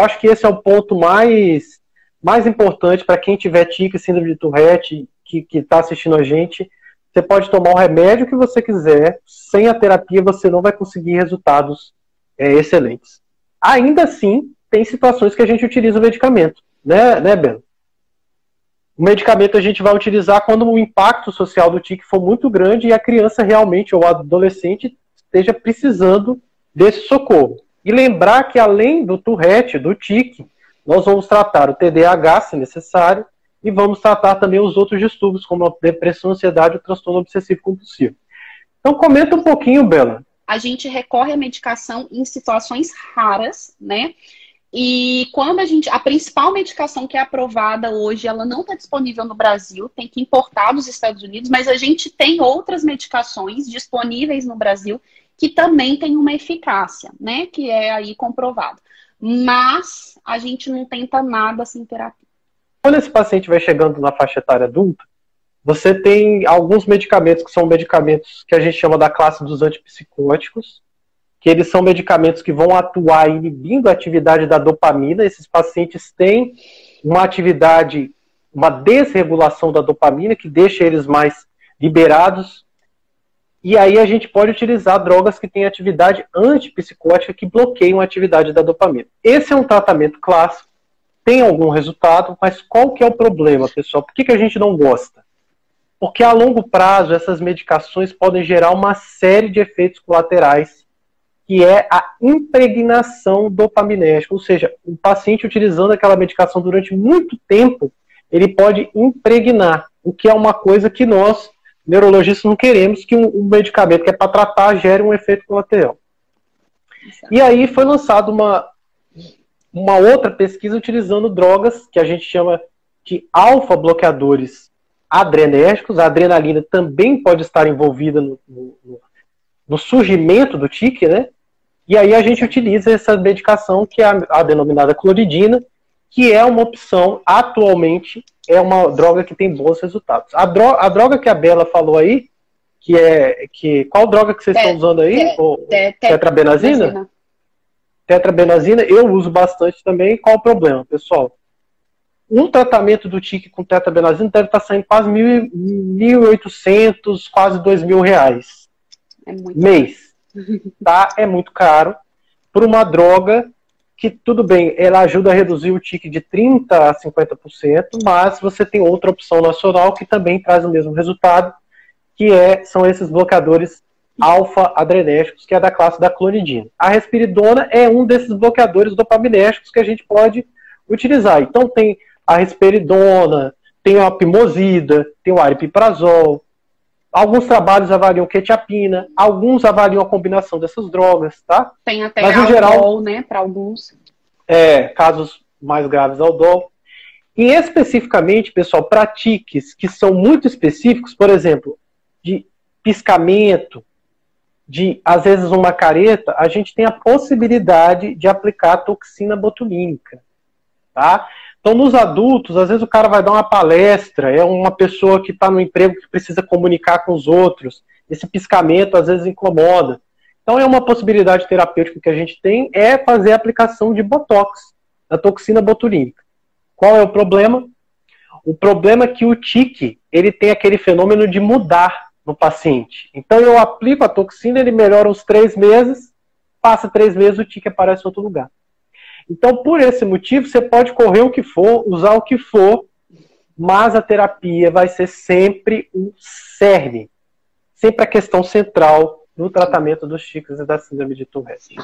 Eu acho que esse é o ponto mais, mais importante para quem tiver tique, síndrome de Tourette, que está assistindo a gente. Você pode tomar o remédio que você quiser, sem a terapia você não vai conseguir resultados é, excelentes. Ainda assim, tem situações que a gente utiliza o medicamento, né, né Ben? O medicamento a gente vai utilizar quando o impacto social do tique for muito grande e a criança realmente ou adolescente esteja precisando desse socorro. E lembrar que além do Tourette, do tique, nós vamos tratar o TDAH, se necessário, e vamos tratar também os outros distúrbios, como a depressão, ansiedade e o transtorno obsessivo compulsivo. Então comenta um pouquinho, Bela. A gente recorre à medicação em situações raras, né? E quando a gente. A principal medicação que é aprovada hoje, ela não está disponível no Brasil, tem que importar dos Estados Unidos, mas a gente tem outras medicações disponíveis no Brasil que também tem uma eficácia, né? Que é aí comprovado. Mas a gente não tenta nada sem terapia. Quando esse paciente vai chegando na faixa etária adulta, você tem alguns medicamentos que são medicamentos que a gente chama da classe dos antipsicóticos, que eles são medicamentos que vão atuar inibindo a atividade da dopamina. Esses pacientes têm uma atividade, uma desregulação da dopamina, que deixa eles mais liberados. E aí a gente pode utilizar drogas que têm atividade antipsicótica que bloqueiam a atividade da dopamina. Esse é um tratamento clássico, tem algum resultado, mas qual que é o problema, pessoal? Por que, que a gente não gosta? Porque a longo prazo essas medicações podem gerar uma série de efeitos colaterais que é a impregnação dopaminérgica, ou seja, o paciente utilizando aquela medicação durante muito tempo, ele pode impregnar, o que é uma coisa que nós, neurologistas, não queremos que um, medicamento que é para tratar gere um efeito colateral. E aí foi lançada uma, uma outra pesquisa utilizando drogas que a gente chama de alfa-bloqueadores adrenérgicos. A adrenalina também pode estar envolvida no, no, no surgimento do tique, né? E aí a gente utiliza essa medicação que é a, a denominada cloridina, que é uma opção atualmente, é uma droga que tem bons resultados. A, dro a droga que a Bela falou aí, que é que qual droga que vocês estão usando aí? Te, te, tetrabenazina? Tetrabenazina eu uso bastante também. Qual o problema, pessoal? Um tratamento do tique com tetrabenazina deve estar saindo quase 1.800, quase 2 mil reais. É mês tá? É muito caro por uma droga que tudo bem, ela ajuda a reduzir o tique de 30 a 50%, mas você tem outra opção nacional que também traz o mesmo resultado, que é são esses bloqueadores alfa-adrenérgicos, que é da classe da clonidina. A respiridona é um desses bloqueadores dopaminérgicos que a gente pode utilizar. Então tem a risperidona, tem a pimosida, tem o aripiprazol, Alguns trabalhos avaliam quetiapina, alguns avaliam a combinação dessas drogas, tá? Tem até Mas, geral, né, para alguns. É, casos mais graves ao dol. E especificamente, pessoal, para tiques que são muito específicos, por exemplo, de piscamento, de às vezes uma careta, a gente tem a possibilidade de aplicar toxina botulínica, tá? Então, nos adultos, às vezes o cara vai dar uma palestra, é uma pessoa que está no emprego que precisa comunicar com os outros. Esse piscamento às vezes incomoda. Então, é uma possibilidade terapêutica que a gente tem é fazer a aplicação de botox, da toxina botulínica. Qual é o problema? O problema é que o tique ele tem aquele fenômeno de mudar no paciente. Então, eu aplico a toxina, ele melhora uns três meses, passa três meses, o tique aparece em outro lugar. Então, por esse motivo, você pode correr o que for, usar o que for, mas a terapia vai ser sempre o cerne, sempre a questão central no tratamento dos chicos e da síndrome de Tourette.